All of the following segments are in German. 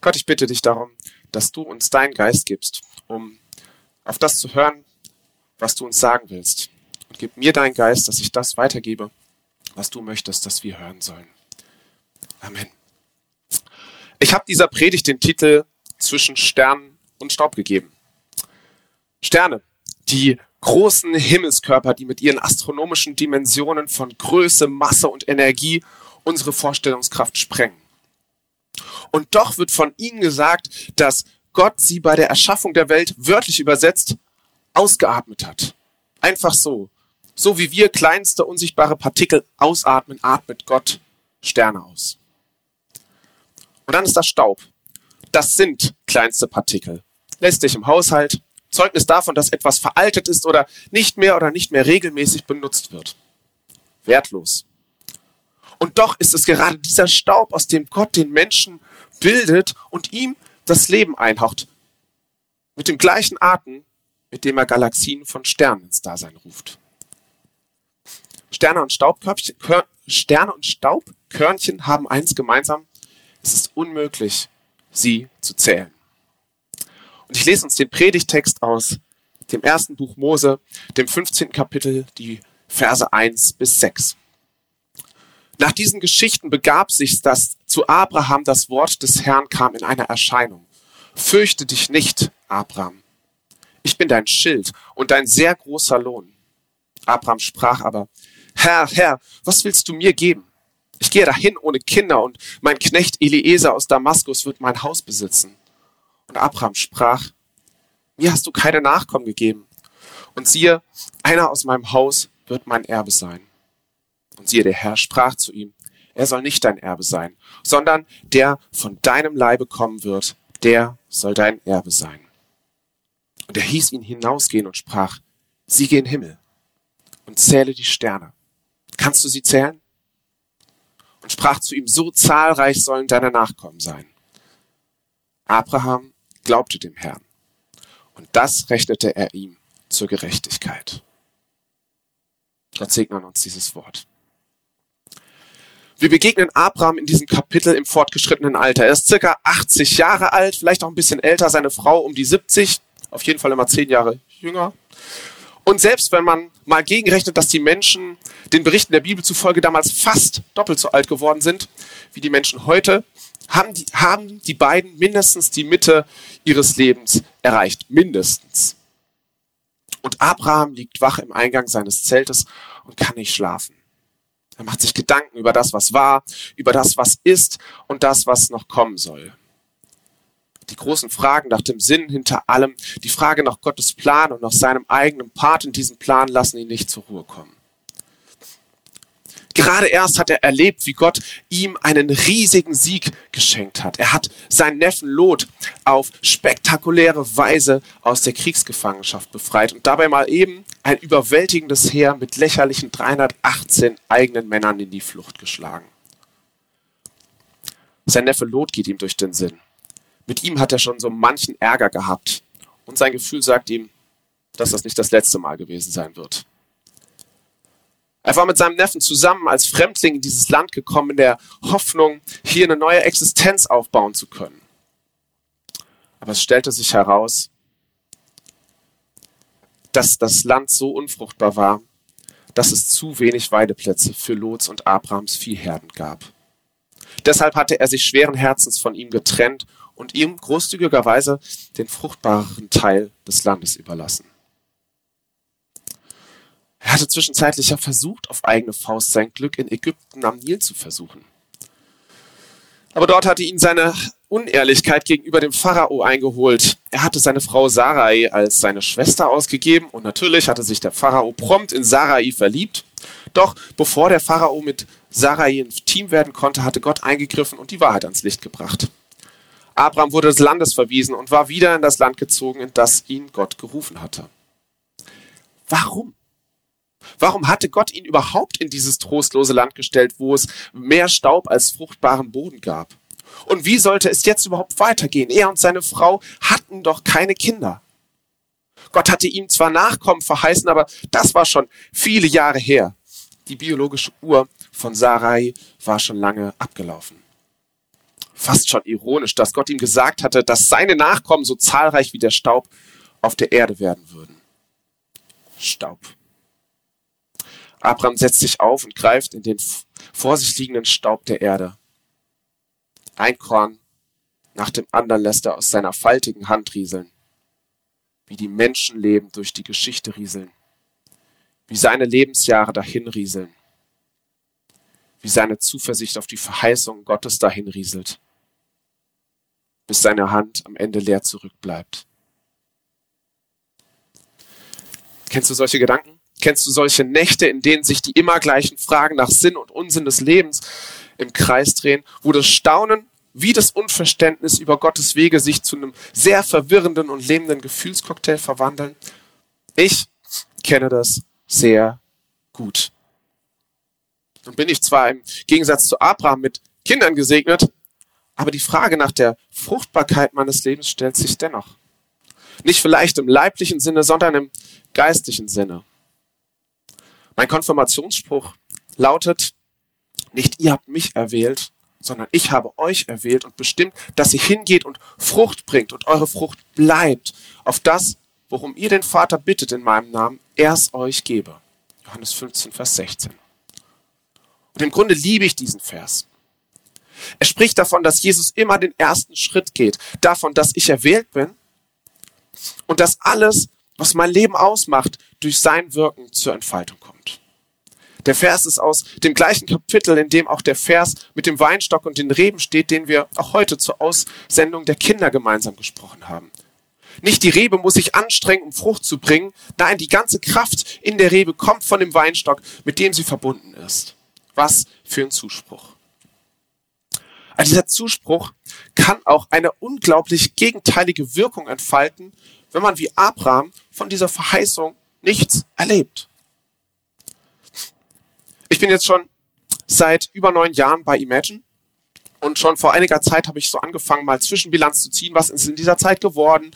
Gott, ich bitte dich darum, dass du uns deinen Geist gibst, um auf das zu hören, was du uns sagen willst. Und gib mir deinen Geist, dass ich das weitergebe, was du möchtest, dass wir hören sollen. Amen. Ich habe dieser Predigt den Titel Zwischen Sternen und Staub gegeben. Sterne, die großen Himmelskörper, die mit ihren astronomischen Dimensionen von Größe, Masse und Energie unsere Vorstellungskraft sprengen. Und doch wird von ihnen gesagt, dass Gott sie bei der Erschaffung der Welt wörtlich übersetzt ausgeatmet hat. Einfach so. So wie wir kleinste unsichtbare Partikel ausatmen, atmet Gott Sterne aus. Und dann ist das Staub. Das sind kleinste Partikel. Lässt sich im Haushalt, Zeugnis davon, dass etwas veraltet ist oder nicht mehr oder nicht mehr regelmäßig benutzt wird. Wertlos. Und doch ist es gerade dieser Staub, aus dem Gott den Menschen bildet und ihm das Leben einhaucht. Mit dem gleichen Atem, mit dem er Galaxien von Sternen ins Dasein ruft. Sterne und, Staubkörnchen, Sterne und Staubkörnchen haben eins gemeinsam. Es ist unmöglich, sie zu zählen. Und ich lese uns den Predigtext aus dem ersten Buch Mose, dem 15. Kapitel, die Verse 1 bis 6. Nach diesen Geschichten begab sich, dass zu Abraham das Wort des Herrn kam in einer Erscheinung. Fürchte dich nicht, Abraham. Ich bin dein Schild und dein sehr großer Lohn. Abraham sprach aber, Herr, Herr, was willst du mir geben? Ich gehe dahin ohne Kinder und mein Knecht Eliezer aus Damaskus wird mein Haus besitzen. Und Abraham sprach, mir hast du keine Nachkommen gegeben. Und siehe, einer aus meinem Haus wird mein Erbe sein. Und siehe, der Herr sprach zu ihm, er soll nicht dein Erbe sein, sondern der von deinem Leibe kommen wird, der soll dein Erbe sein. Und er hieß ihn hinausgehen und sprach, sieh den Himmel und zähle die Sterne. Kannst du sie zählen? Und sprach zu ihm, so zahlreich sollen deine Nachkommen sein. Abraham glaubte dem Herrn und das rechnete er ihm zur Gerechtigkeit. Gott segne uns dieses Wort. Wir begegnen Abraham in diesem Kapitel im fortgeschrittenen Alter. Er ist circa 80 Jahre alt, vielleicht auch ein bisschen älter, seine Frau um die 70, auf jeden Fall immer 10 Jahre jünger. Und selbst wenn man mal gegenrechnet, dass die Menschen den Berichten der Bibel zufolge damals fast doppelt so alt geworden sind wie die Menschen heute, haben die, haben die beiden mindestens die Mitte ihres Lebens erreicht. Mindestens. Und Abraham liegt wach im Eingang seines Zeltes und kann nicht schlafen. Er macht sich Gedanken über das, was war, über das, was ist und das, was noch kommen soll. Die großen Fragen nach dem Sinn hinter allem, die Frage nach Gottes Plan und nach seinem eigenen Part in diesem Plan lassen ihn nicht zur Ruhe kommen. Gerade erst hat er erlebt, wie Gott ihm einen riesigen Sieg geschenkt hat. Er hat seinen Neffen Lot auf spektakuläre Weise aus der Kriegsgefangenschaft befreit und dabei mal eben ein überwältigendes Heer mit lächerlichen 318 eigenen Männern in die Flucht geschlagen. Sein Neffe Lot geht ihm durch den Sinn. Mit ihm hat er schon so manchen Ärger gehabt und sein Gefühl sagt ihm, dass das nicht das letzte Mal gewesen sein wird. Er war mit seinem Neffen zusammen als Fremdling in dieses Land gekommen, in der Hoffnung, hier eine neue Existenz aufbauen zu können. Aber es stellte sich heraus, dass das Land so unfruchtbar war, dass es zu wenig Weideplätze für Lots und Abrahams Viehherden gab. Deshalb hatte er sich schweren Herzens von ihm getrennt und ihm großzügigerweise den fruchtbareren Teil des Landes überlassen. Er hatte zwischenzeitlich ja versucht, auf eigene Faust sein Glück in Ägypten am Nil zu versuchen. Aber dort hatte ihn seine Unehrlichkeit gegenüber dem Pharao eingeholt. Er hatte seine Frau Sarai als seine Schwester ausgegeben und natürlich hatte sich der Pharao prompt in Sarai verliebt. Doch bevor der Pharao mit Sarai ein Team werden konnte, hatte Gott eingegriffen und die Wahrheit ans Licht gebracht. Abraham wurde des Landes verwiesen und war wieder in das Land gezogen, in das ihn Gott gerufen hatte. Warum? Warum hatte Gott ihn überhaupt in dieses trostlose Land gestellt, wo es mehr Staub als fruchtbaren Boden gab? Und wie sollte es jetzt überhaupt weitergehen? Er und seine Frau hatten doch keine Kinder. Gott hatte ihm zwar Nachkommen verheißen, aber das war schon viele Jahre her. Die biologische Uhr von Sarai war schon lange abgelaufen. Fast schon ironisch, dass Gott ihm gesagt hatte, dass seine Nachkommen so zahlreich wie der Staub auf der Erde werden würden. Staub. Abraham setzt sich auf und greift in den vor sich liegenden Staub der Erde. Ein Korn nach dem anderen lässt er aus seiner faltigen Hand rieseln, wie die Menschenleben durch die Geschichte rieseln, wie seine Lebensjahre dahin rieseln, wie seine Zuversicht auf die Verheißung Gottes dahin rieselt, bis seine Hand am Ende leer zurückbleibt. Kennst du solche Gedanken? Kennst du solche Nächte, in denen sich die immer gleichen Fragen nach Sinn und Unsinn des Lebens im Kreis drehen, wo das Staunen wie das Unverständnis über Gottes Wege sich zu einem sehr verwirrenden und lebenden Gefühlscocktail verwandeln? Ich kenne das sehr gut. Und bin ich zwar im Gegensatz zu Abraham mit Kindern gesegnet, aber die Frage nach der Fruchtbarkeit meines Lebens stellt sich dennoch. Nicht vielleicht im leiblichen Sinne, sondern im geistlichen Sinne. Mein Konfirmationsspruch lautet, nicht ihr habt mich erwählt, sondern ich habe euch erwählt und bestimmt, dass ihr hingeht und Frucht bringt und eure Frucht bleibt auf das, worum ihr den Vater bittet in meinem Namen, er es euch gebe. Johannes 15, Vers 16. Und im Grunde liebe ich diesen Vers. Er spricht davon, dass Jesus immer den ersten Schritt geht, davon, dass ich erwählt bin und dass alles, was mein Leben ausmacht, durch sein Wirken zur Entfaltung kommt. Der Vers ist aus dem gleichen Kapitel, in dem auch der Vers mit dem Weinstock und den Reben steht, den wir auch heute zur Aussendung der Kinder gemeinsam gesprochen haben. Nicht die Rebe muss sich anstrengen, um Frucht zu bringen. Nein, die ganze Kraft in der Rebe kommt von dem Weinstock, mit dem sie verbunden ist. Was für ein Zuspruch. Also dieser Zuspruch kann auch eine unglaublich gegenteilige Wirkung entfalten, wenn man wie Abraham von dieser Verheißung nichts erlebt. Ich bin jetzt schon seit über neun Jahren bei Imagine und schon vor einiger Zeit habe ich so angefangen, mal Zwischenbilanz zu ziehen. Was ist in dieser Zeit geworden?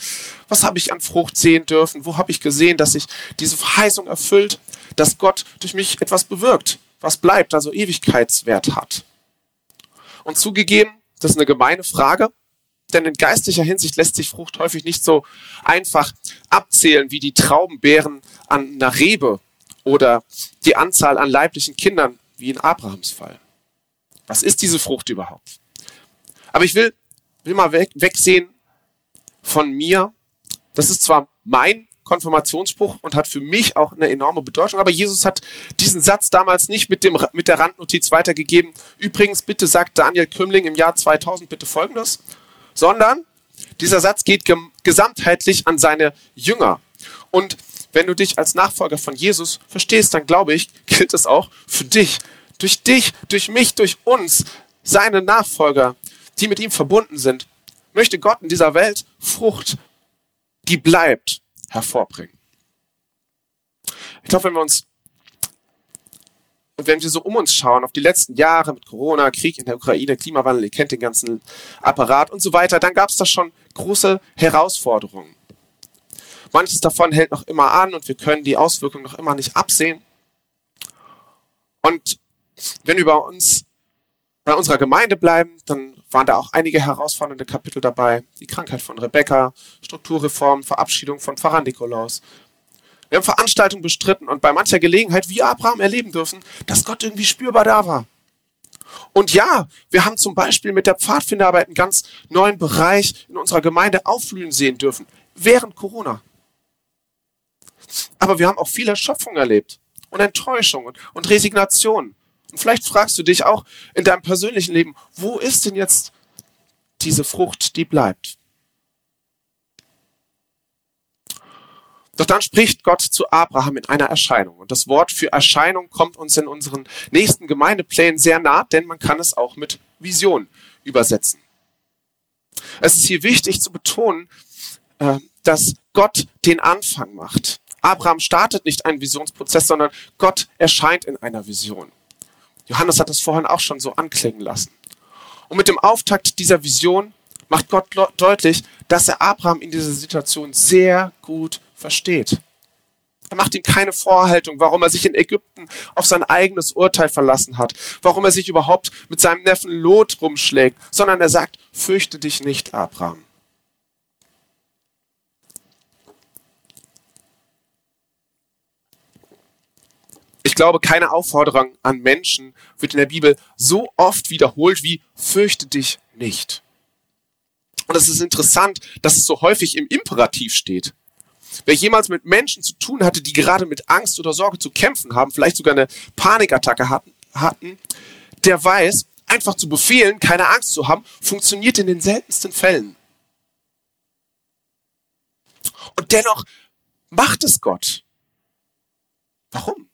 Was habe ich an Frucht sehen dürfen? Wo habe ich gesehen, dass sich diese Verheißung erfüllt, dass Gott durch mich etwas bewirkt, was bleibt, also Ewigkeitswert hat? Und zugegeben, das ist eine gemeine Frage, denn in geistlicher Hinsicht lässt sich Frucht häufig nicht so einfach abzählen wie die Traubenbeeren an einer Rebe oder die Anzahl an leiblichen Kindern wie in Abrahams Fall. Was ist diese Frucht überhaupt? Aber ich will, will mal weg, wegsehen von mir. Das ist zwar mein Konfirmationsspruch und hat für mich auch eine enorme Bedeutung. Aber Jesus hat diesen Satz damals nicht mit, dem, mit der Randnotiz weitergegeben. Übrigens, bitte sagt Daniel Kümling im Jahr 2000 bitte Folgendes, sondern dieser Satz geht gesamtheitlich an seine Jünger. Und wenn du dich als Nachfolger von Jesus verstehst, dann glaube ich, gilt es auch für dich. Durch dich, durch mich, durch uns, seine Nachfolger, die mit ihm verbunden sind, möchte Gott in dieser Welt Frucht, die bleibt, hervorbringen. Ich glaube, wenn wir uns und wenn wir so um uns schauen, auf die letzten Jahre mit Corona, Krieg in der Ukraine, Klimawandel, ihr kennt den ganzen Apparat und so weiter, dann gab es da schon große Herausforderungen. Manches davon hält noch immer an und wir können die Auswirkungen noch immer nicht absehen. Und wenn wir bei uns, bei unserer Gemeinde bleiben, dann waren da auch einige herausfordernde Kapitel dabei. Die Krankheit von Rebecca, Strukturreform, Verabschiedung von Pfarrer Nikolaus. Wir haben Veranstaltungen bestritten und bei mancher Gelegenheit wie Abraham erleben dürfen, dass Gott irgendwie spürbar da war. Und ja, wir haben zum Beispiel mit der Pfadfinderarbeit einen ganz neuen Bereich in unserer Gemeinde aufblühen sehen dürfen, während Corona. Aber wir haben auch viel Erschöpfung erlebt und Enttäuschung und, und Resignation. Und vielleicht fragst du dich auch in deinem persönlichen Leben, wo ist denn jetzt diese Frucht, die bleibt? Doch dann spricht Gott zu Abraham in einer Erscheinung. Und das Wort für Erscheinung kommt uns in unseren nächsten Gemeindeplänen sehr nah, denn man kann es auch mit Vision übersetzen. Es ist hier wichtig zu betonen, äh, dass Gott den Anfang macht. Abraham startet nicht einen Visionsprozess, sondern Gott erscheint in einer Vision. Johannes hat das vorhin auch schon so anklingen lassen. Und mit dem Auftakt dieser Vision macht Gott deutlich, dass er Abraham in dieser Situation sehr gut versteht. Er macht ihm keine Vorhaltung, warum er sich in Ägypten auf sein eigenes Urteil verlassen hat, warum er sich überhaupt mit seinem Neffen Lot rumschlägt, sondern er sagt, fürchte dich nicht, Abraham. Ich glaube, keine Aufforderung an Menschen wird in der Bibel so oft wiederholt wie fürchte dich nicht. Und es ist interessant, dass es so häufig im Imperativ steht. Wer jemals mit Menschen zu tun hatte, die gerade mit Angst oder Sorge zu kämpfen haben, vielleicht sogar eine Panikattacke hatten, hatten der weiß, einfach zu befehlen, keine Angst zu haben, funktioniert in den seltensten Fällen. Und dennoch macht es Gott. Warum?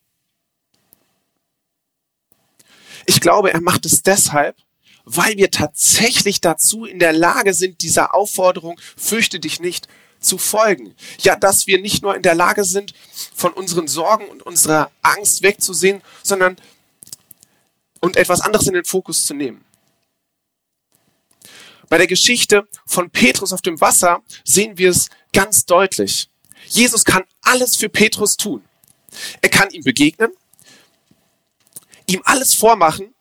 Ich glaube, er macht es deshalb, weil wir tatsächlich dazu in der Lage sind, dieser Aufforderung, fürchte dich nicht, zu folgen. Ja, dass wir nicht nur in der Lage sind, von unseren Sorgen und unserer Angst wegzusehen, sondern und etwas anderes in den Fokus zu nehmen. Bei der Geschichte von Petrus auf dem Wasser sehen wir es ganz deutlich. Jesus kann alles für Petrus tun. Er kann ihm begegnen, ihm alles vormachen,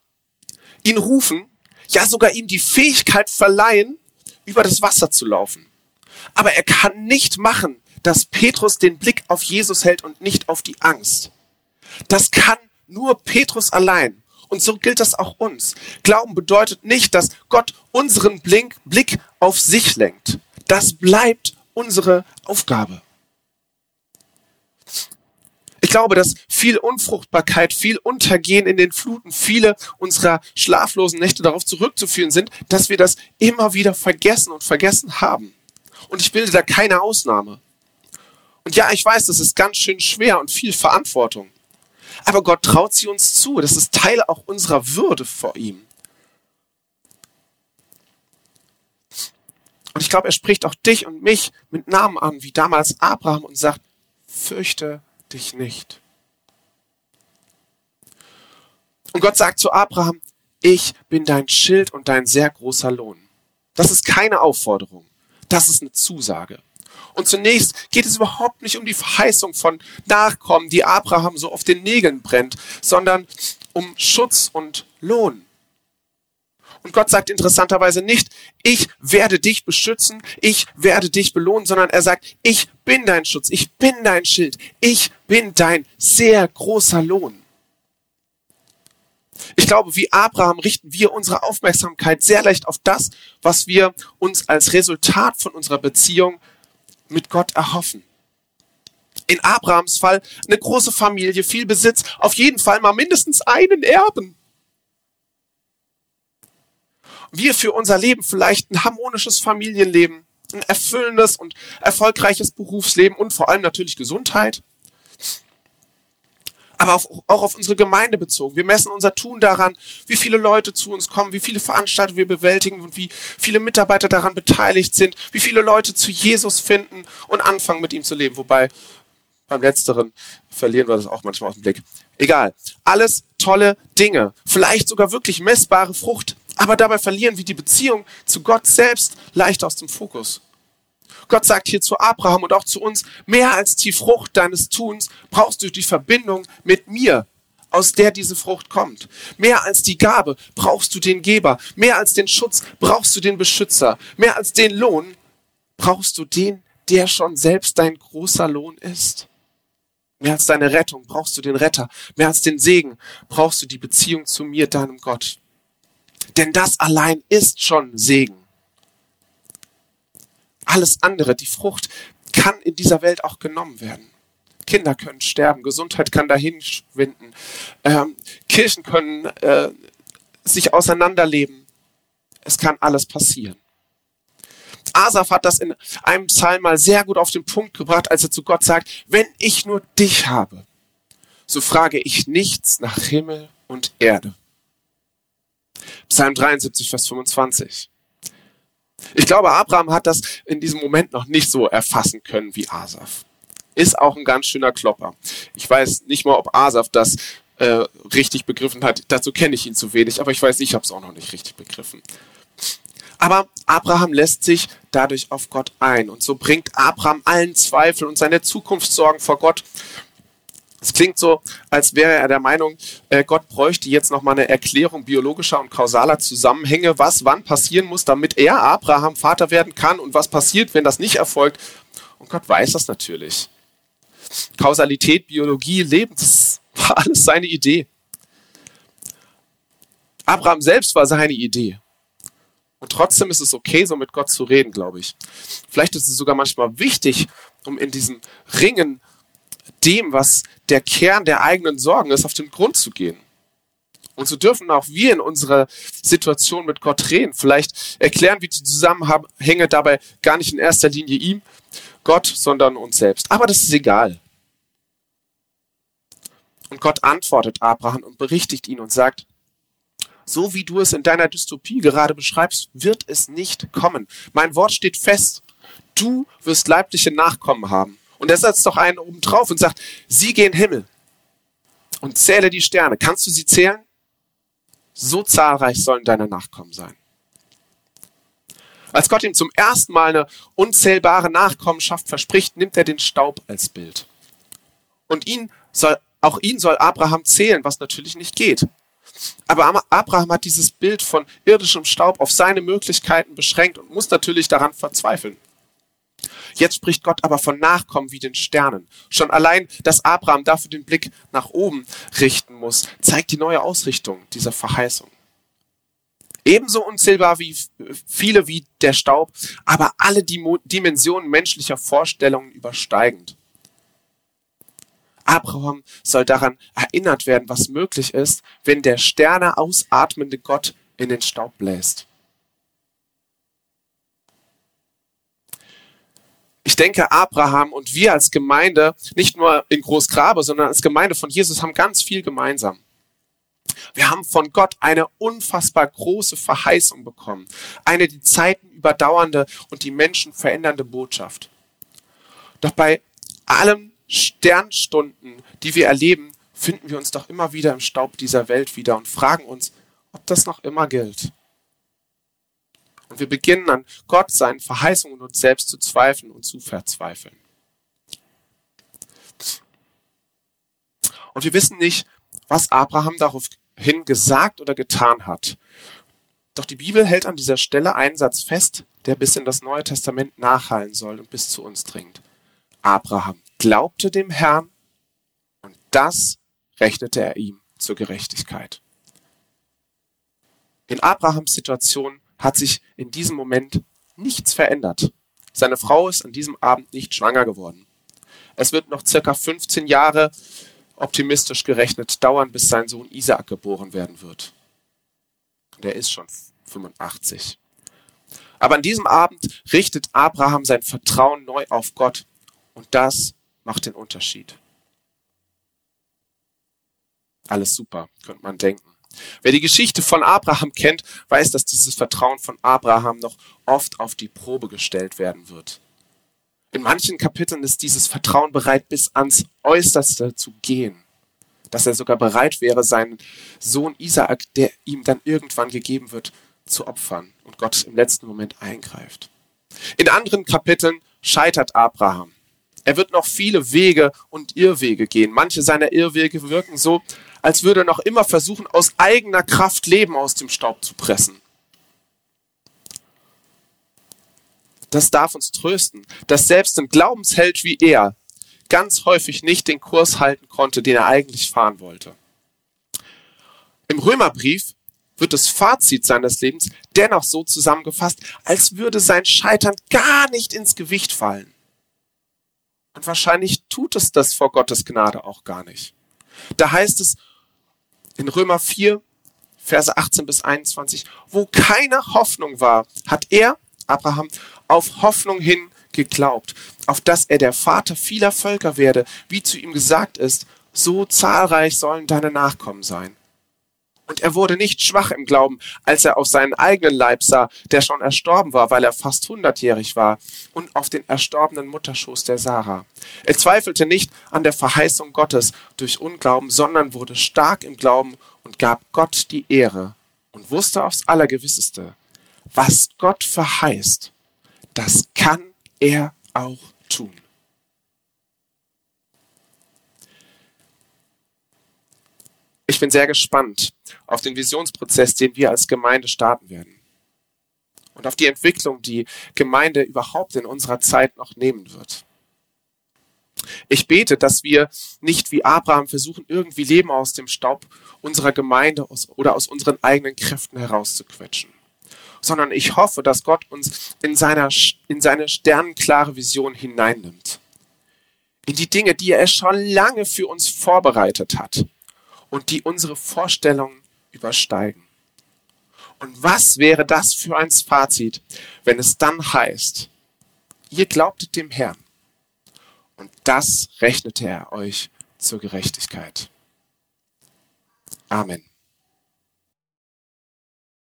ihn rufen, ja sogar ihm die Fähigkeit verleihen, über das Wasser zu laufen. Aber er kann nicht machen, dass Petrus den Blick auf Jesus hält und nicht auf die Angst. Das kann nur Petrus allein. Und so gilt das auch uns. Glauben bedeutet nicht, dass Gott unseren Blick, auf sich lenkt. Das bleibt unsere Aufgabe. Ich glaube, dass viel Unfruchtbarkeit, viel Untergehen in den Fluten, viele unserer schlaflosen Nächte darauf zurückzuführen sind, dass wir das immer wieder vergessen und vergessen haben. Und ich bilde da keine Ausnahme. Und ja, ich weiß, das ist ganz schön schwer und viel Verantwortung. Aber Gott traut sie uns zu. Das ist Teil auch unserer Würde vor ihm. Und ich glaube, er spricht auch dich und mich mit Namen an, wie damals Abraham, und sagt, fürchte dich nicht. Und Gott sagt zu Abraham, ich bin dein Schild und dein sehr großer Lohn. Das ist keine Aufforderung, das ist eine Zusage. Und zunächst geht es überhaupt nicht um die Verheißung von Nachkommen, die Abraham so auf den Nägeln brennt, sondern um Schutz und Lohn. Und Gott sagt interessanterweise nicht, ich werde dich beschützen, ich werde dich belohnen, sondern er sagt, ich bin dein Schutz, ich bin dein Schild, ich bin dein sehr großer Lohn. Ich glaube, wie Abraham richten wir unsere Aufmerksamkeit sehr leicht auf das, was wir uns als Resultat von unserer Beziehung mit Gott erhoffen. In Abrahams Fall eine große Familie, viel Besitz, auf jeden Fall mal mindestens einen Erben wir für unser Leben vielleicht ein harmonisches Familienleben, ein erfüllendes und erfolgreiches Berufsleben und vor allem natürlich Gesundheit. Aber auch, auch auf unsere Gemeinde bezogen. Wir messen unser Tun daran, wie viele Leute zu uns kommen, wie viele Veranstaltungen wir bewältigen und wie viele Mitarbeiter daran beteiligt sind, wie viele Leute zu Jesus finden und anfangen mit ihm zu leben. Wobei beim letzteren verlieren wir das auch manchmal aus dem Blick. Egal. Alles tolle Dinge. Vielleicht sogar wirklich messbare Frucht aber dabei verlieren wir die Beziehung zu Gott selbst leicht aus dem Fokus. Gott sagt hier zu Abraham und auch zu uns, mehr als die Frucht deines Tuns brauchst du die Verbindung mit mir, aus der diese Frucht kommt. Mehr als die Gabe brauchst du den Geber. Mehr als den Schutz brauchst du den Beschützer. Mehr als den Lohn brauchst du den, der schon selbst dein großer Lohn ist. Mehr als deine Rettung brauchst du den Retter. Mehr als den Segen brauchst du die Beziehung zu mir, deinem Gott. Denn das allein ist schon Segen. Alles andere, die Frucht, kann in dieser Welt auch genommen werden. Kinder können sterben, Gesundheit kann dahin schwinden, ähm, Kirchen können äh, sich auseinanderleben. Es kann alles passieren. Asaf hat das in einem Psalm mal sehr gut auf den Punkt gebracht, als er zu Gott sagt, wenn ich nur dich habe, so frage ich nichts nach Himmel und Erde. Psalm 73, Vers 25. Ich glaube, Abraham hat das in diesem Moment noch nicht so erfassen können wie Asaf. Ist auch ein ganz schöner Klopper. Ich weiß nicht mal, ob Asaf das äh, richtig begriffen hat. Dazu kenne ich ihn zu wenig, aber ich weiß, ich habe es auch noch nicht richtig begriffen. Aber Abraham lässt sich dadurch auf Gott ein und so bringt Abraham allen Zweifel und seine Zukunftssorgen vor Gott Es klingt so, als wäre er der Meinung, äh, Gott bräuchte jetzt nochmal eine Erklärung biologischer und kausaler Zusammenhänge, was wann passieren muss, damit er Abraham Vater werden kann und was passiert, wenn das nicht erfolgt. Und Gott weiß das natürlich. Kausalität, Biologie, Leben, das war alles seine Idee. Abraham selbst war seine Idee. Und trotzdem ist es okay, so mit Gott zu reden, glaube ich. Vielleicht ist es sogar manchmal wichtig, um in diesem Ringen dem, was der Kern der eigenen Sorgen ist, auf den Grund zu gehen. Und so dürfen auch wir in unserer Situation mit Gott reden. Vielleicht erklären wir die Zusammenhänge dabei gar nicht in erster Linie ihm, Gott, sondern uns selbst. Aber das ist egal. Und Gott antwortet Abraham und berichtigt ihn und sagt, so wie du es in deiner Dystopie gerade beschreibst, wird es nicht kommen. Mein Wort steht fest. Du wirst leibliche Nachkommen haben. Und er setzt doch einen oben drauf und sagt, sie gehen Himmel und zähle die Sterne. Kannst du sie zählen? So zahlreich sollen deine Nachkommen sein. Als Gott ihm zum ersten Mal eine unzählbare Nachkommenschaft verspricht, nimmt er den Staub als Bild. Und ihn soll, auch ihn soll Abraham zählen, was natürlich nicht geht. Aber Abraham hat dieses Bild von irdischem Staub auf seine Möglichkeiten beschränkt und muss natürlich daran verzweifeln. Jetzt spricht Gott aber von Nachkommen wie den Sternen. Schon allein, dass Abraham dafür den Blick nach oben richten muss, zeigt die neue Ausrichtung dieser Verheißung. Ebenso unzählbar wie viele wie der Staub, aber alle Dimensionen menschlicher Vorstellungen übersteigend. Abraham soll daran erinnert werden, was möglich ist, wenn der Sterne ausatmende Gott in den Staub bläst. Ich denke, Abraham und wir als Gemeinde, nicht nur in Großgrabe, sondern als Gemeinde von Jesus, haben ganz viel gemeinsam. Wir haben von Gott eine unfassbar große Verheißung bekommen. Eine die Zeiten überdauernde und die Menschen verändernde Botschaft. Doch bei allem Sternstunden, die wir erleben, finden wir uns doch immer wieder im Staub dieser Welt wieder und fragen uns, ob das noch immer gilt. Und wir beginnen an Gott, seinen Verheißungen und uns selbst zu zweifeln und zu verzweifeln. Und wir wissen nicht, was Abraham daraufhin gesagt oder getan hat. Doch die Bibel hält an dieser Stelle einen Satz fest, der bis in das Neue Testament nachhallen soll und bis zu uns dringt. Abraham glaubte dem Herrn und das rechnete er ihm zur Gerechtigkeit. In Abrahams Situation hat sich in diesem Moment nichts verändert. Seine Frau ist an diesem Abend nicht schwanger geworden. Es wird noch circa 15 Jahre optimistisch gerechnet dauern, bis sein Sohn Isaak geboren werden wird. Der ist schon 85. Aber an diesem Abend richtet Abraham sein Vertrauen neu auf Gott und das macht den Unterschied. Alles super, könnte man denken. Wer die Geschichte von Abraham kennt, weiß, dass dieses Vertrauen von Abraham noch oft auf die Probe gestellt werden wird. In manchen Kapiteln ist dieses Vertrauen bereit, bis ans Äußerste zu gehen. Dass er sogar bereit wäre, seinen Sohn Isaak, der ihm dann irgendwann gegeben wird, zu opfern und Gott im letzten Moment eingreift. In anderen Kapiteln scheitert Abraham. Er wird noch viele Wege und Irrwege gehen. Manche seiner Irrwege wirken so, als würde er noch immer versuchen, aus eigener Kraft Leben aus dem Staub zu pressen. Das darf uns trösten, dass selbst ein Glaubensheld wie er ganz häufig nicht den Kurs halten konnte, den er eigentlich fahren wollte. Im Römerbrief wird das Fazit seines Lebens dennoch so zusammengefasst, als würde sein Scheitern gar nicht ins Gewicht fallen. Und wahrscheinlich tut es das vor Gottes Gnade auch gar nicht. Da heißt es in Römer 4, Verse 18 bis 21, wo keine Hoffnung war, hat er, Abraham, auf Hoffnung hin geglaubt, auf dass er der Vater vieler Völker werde, wie zu ihm gesagt ist, so zahlreich sollen deine Nachkommen sein. Und er wurde nicht schwach im Glauben, als er auf seinen eigenen Leib sah, der schon erstorben war, weil er fast hundertjährig war, und auf den erstorbenen Mutterschoß der Sarah. Er zweifelte nicht an der Verheißung Gottes durch Unglauben, sondern wurde stark im Glauben und gab Gott die Ehre und wusste aufs Allergewisseste, was Gott verheißt, das kann er auch tun. Ich bin sehr gespannt auf den Visionsprozess, den wir als Gemeinde starten werden. Und auf die Entwicklung, die Gemeinde überhaupt in unserer Zeit noch nehmen wird. Ich bete, dass wir nicht wie Abraham versuchen, irgendwie Leben aus dem Staub unserer Gemeinde oder aus unseren eigenen Kräften herauszuquetschen, sondern ich hoffe, dass Gott uns in, seiner, in seine sternenklare Vision hineinnimmt. In die Dinge, die er schon lange für uns vorbereitet hat und die unsere Vorstellungen übersteigen. Und was wäre das für ein Fazit, wenn es dann heißt, ihr glaubtet dem Herrn und das rechnete er euch zur Gerechtigkeit. Amen.